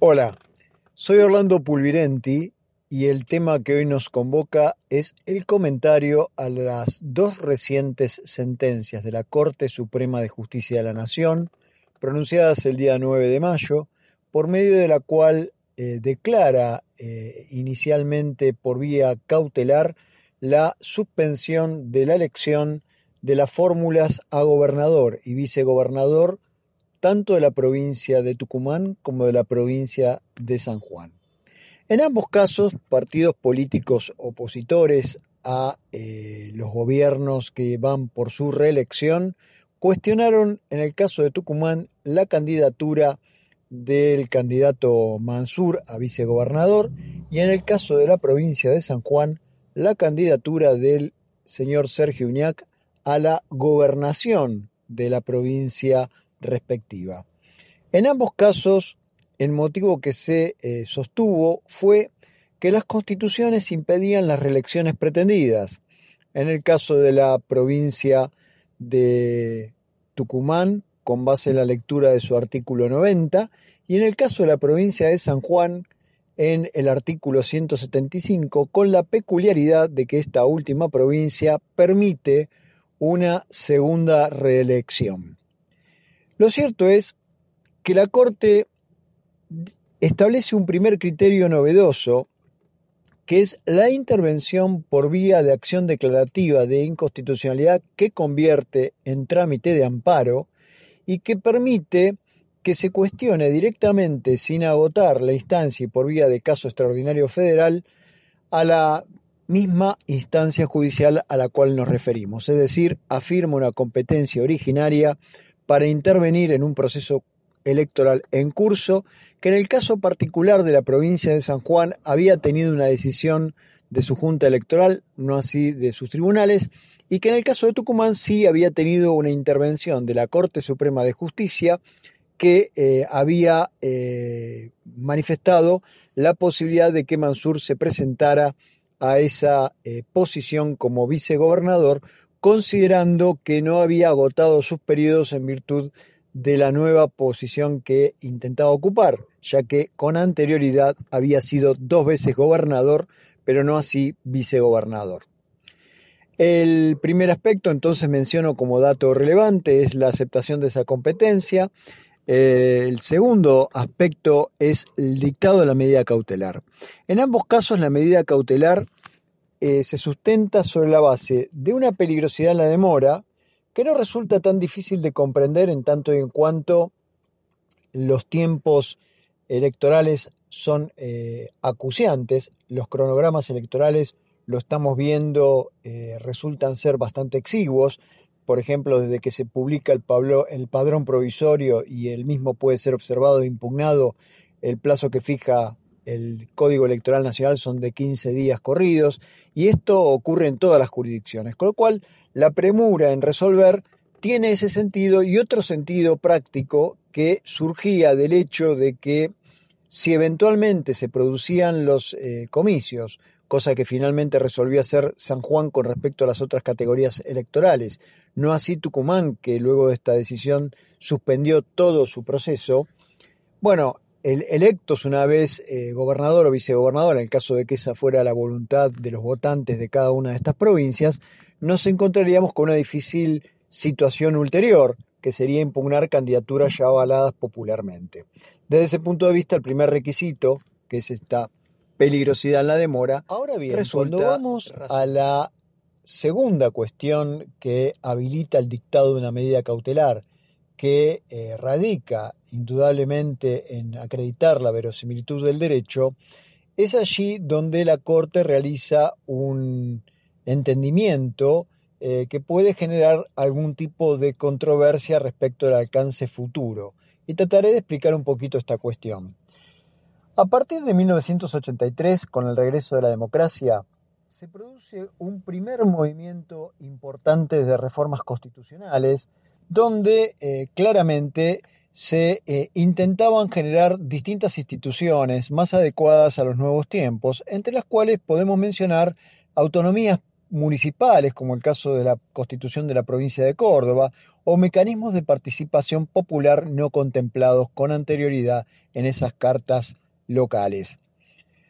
Hola, soy Orlando Pulvirenti y el tema que hoy nos convoca es el comentario a las dos recientes sentencias de la Corte Suprema de Justicia de la Nación, pronunciadas el día 9 de mayo, por medio de la cual eh, declara eh, inicialmente por vía cautelar la suspensión de la elección de las fórmulas a gobernador y vicegobernador tanto de la provincia de Tucumán como de la provincia de San Juan. En ambos casos, partidos políticos opositores a eh, los gobiernos que van por su reelección cuestionaron, en el caso de Tucumán, la candidatura del candidato Mansur a vicegobernador y en el caso de la provincia de San Juan, la candidatura del señor Sergio Uñac a la gobernación de la provincia respectiva. En ambos casos, el motivo que se eh, sostuvo fue que las constituciones impedían las reelecciones pretendidas. En el caso de la provincia de Tucumán, con base en la lectura de su artículo 90, y en el caso de la provincia de San Juan, en el artículo 175, con la peculiaridad de que esta última provincia permite una segunda reelección. Lo cierto es que la Corte establece un primer criterio novedoso, que es la intervención por vía de acción declarativa de inconstitucionalidad que convierte en trámite de amparo y que permite que se cuestione directamente, sin agotar la instancia y por vía de caso extraordinario federal, a la misma instancia judicial a la cual nos referimos, es decir, afirma una competencia originaria para intervenir en un proceso electoral en curso, que en el caso particular de la provincia de San Juan había tenido una decisión de su junta electoral, no así de sus tribunales, y que en el caso de Tucumán sí había tenido una intervención de la Corte Suprema de Justicia que eh, había eh, manifestado la posibilidad de que Mansur se presentara a esa eh, posición como vicegobernador considerando que no había agotado sus periodos en virtud de la nueva posición que intentaba ocupar, ya que con anterioridad había sido dos veces gobernador, pero no así vicegobernador. El primer aspecto entonces menciono como dato relevante es la aceptación de esa competencia. El segundo aspecto es el dictado de la medida cautelar. En ambos casos la medida cautelar eh, se sustenta sobre la base de una peligrosidad en la demora que no resulta tan difícil de comprender en tanto y en cuanto los tiempos electorales son eh, acuciantes, los cronogramas electorales lo estamos viendo, eh, resultan ser bastante exiguos, por ejemplo, desde que se publica el, el padrón provisorio y el mismo puede ser observado e impugnado, el plazo que fija el Código Electoral Nacional son de 15 días corridos y esto ocurre en todas las jurisdicciones, con lo cual la premura en resolver tiene ese sentido y otro sentido práctico que surgía del hecho de que si eventualmente se producían los eh, comicios, cosa que finalmente resolvió hacer San Juan con respecto a las otras categorías electorales, no así Tucumán, que luego de esta decisión suspendió todo su proceso, bueno, el, electos una vez eh, gobernador o vicegobernador, en el caso de que esa fuera la voluntad de los votantes de cada una de estas provincias, nos encontraríamos con una difícil situación ulterior, que sería impugnar candidaturas ya avaladas popularmente. Desde ese punto de vista, el primer requisito, que es esta peligrosidad en la demora, ahora bien, cuando vamos a la segunda cuestión que habilita el dictado de una medida cautelar, que eh, radica indudablemente en acreditar la verosimilitud del derecho, es allí donde la Corte realiza un entendimiento eh, que puede generar algún tipo de controversia respecto al alcance futuro. Y trataré de explicar un poquito esta cuestión. A partir de 1983, con el regreso de la democracia, se produce un primer movimiento importante de reformas constitucionales donde eh, claramente se eh, intentaban generar distintas instituciones más adecuadas a los nuevos tiempos, entre las cuales podemos mencionar autonomías municipales, como el caso de la constitución de la provincia de Córdoba, o mecanismos de participación popular no contemplados con anterioridad en esas cartas locales.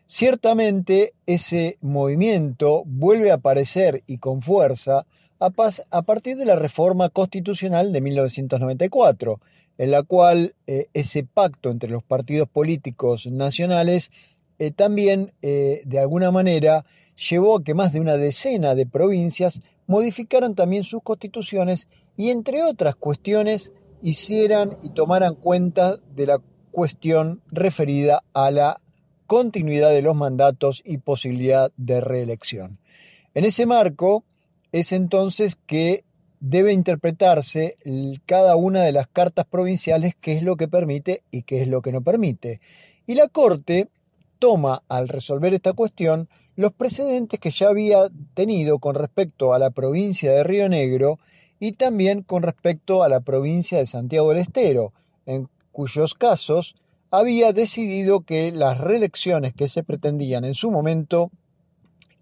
Ciertamente ese movimiento vuelve a aparecer y con fuerza a, partir de la reforma constitucional de 1994, en la cual eh, ese pacto entre los partidos políticos nacionales eh, también eh, de alguna manera llevó a que más de una decena de provincias modificaran también sus constituciones y entre otras cuestiones hicieran y tomaran cuenta de la cuestión referida a la continuidad de los mandatos y posibilidad de reelección. En ese marco es entonces que debe interpretarse cada una de las cartas provinciales qué es lo que permite y qué es lo que no permite. Y la Corte toma al resolver esta cuestión los precedentes que ya había tenido con respecto a la provincia de Río Negro y también con respecto a la provincia de Santiago del Estero, en cuyos casos había decidido que las reelecciones que se pretendían en su momento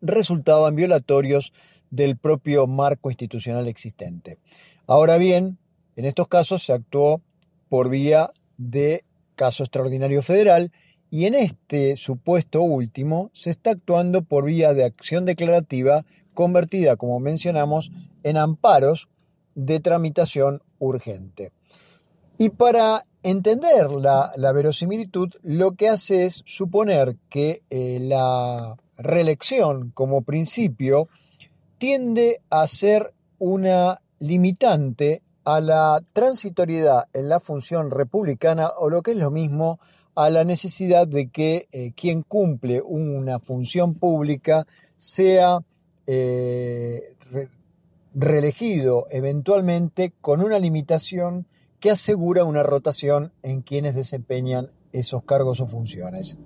resultaban violatorios del propio marco institucional existente. Ahora bien, en estos casos se actuó por vía de caso extraordinario federal y en este supuesto último se está actuando por vía de acción declarativa convertida, como mencionamos, en amparos de tramitación urgente. Y para entender la, verosimilitud, lo que hace es suponer que eh, la reelección como principio tiende a ser una limitante a la transitoriedad en la función republicana o lo que es lo mismo a la necesidad de que eh, quien cumple una función pública sea eh, reelegido eventualmente con una limitación que asegura una rotación en quienes desempeñan esos cargos o funciones.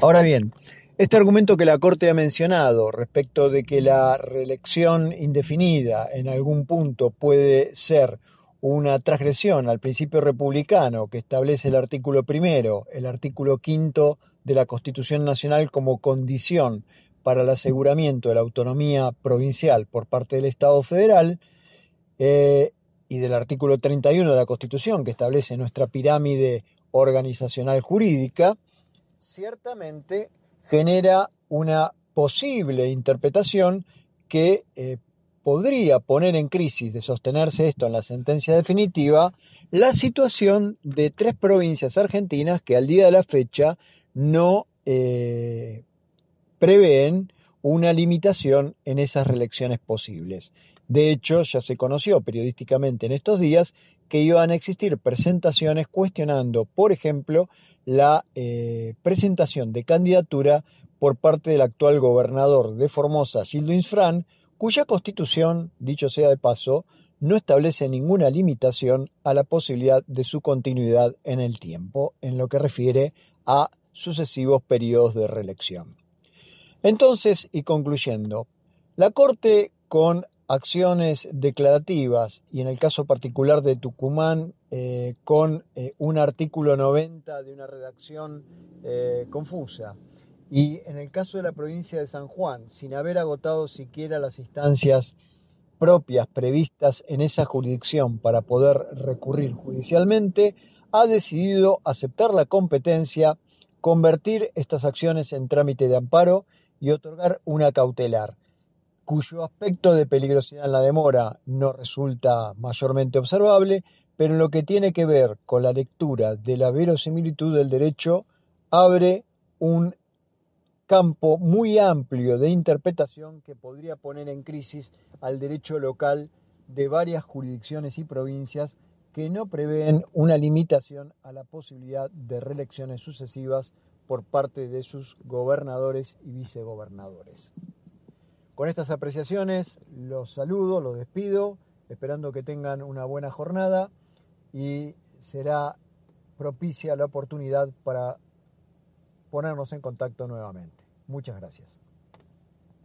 Ahora bien, este argumento que la Corte ha mencionado respecto de que la reelección indefinida en algún punto puede ser una transgresión al principio republicano que establece el artículo primero, el artículo quinto de la Constitución Nacional como condición para el aseguramiento de la autonomía provincial por parte del Estado federal, eh, y del artículo 31 de la Constitución que establece nuestra pirámide organizacional jurídica, ciertamente genera una posible interpretación que eh, podría poner en crisis de sostenerse esto en la sentencia definitiva la situación de tres provincias argentinas que al día de la fecha no eh, prevén una limitación en esas reelecciones posibles. De hecho, ya se conoció periodísticamente en estos días que iban a existir presentaciones cuestionando, por ejemplo, la eh, presentación de candidatura por parte del actual gobernador de Formosa, Gildo Insfrán, cuya constitución, dicho sea de paso, no establece ninguna limitación a la posibilidad de su continuidad en el tiempo, en lo que refiere a sucesivos periodos de reelección. Entonces, y concluyendo, la Corte con acciones declarativas y en el caso particular de Tucumán eh, con eh, un artículo 90 de una redacción eh, confusa. Y en el caso de la provincia de San Juan sin haber agotado siquiera las instancias propias previstas en esa jurisdicción para poder recurrir judicialmente, ha decidido aceptar la competencia, convertir estas acciones en trámite de amparo y otorgar una cautelar cuyo aspecto de peligrosidad en la demora no resulta mayormente observable, pero lo que tiene que ver con la lectura de la verosimilitud del derecho, abre un campo muy amplio de interpretación que podría poner en crisis al derecho local de varias jurisdicciones y provincias que no prevén una limitación a la posibilidad de reelecciones sucesivas por parte de sus gobernadores y vicegobernadores. Con estas apreciaciones los saludo, los despido, esperando que tengan una buena jornada y será propicia la oportunidad para ponernos en contacto nuevamente. Muchas gracias.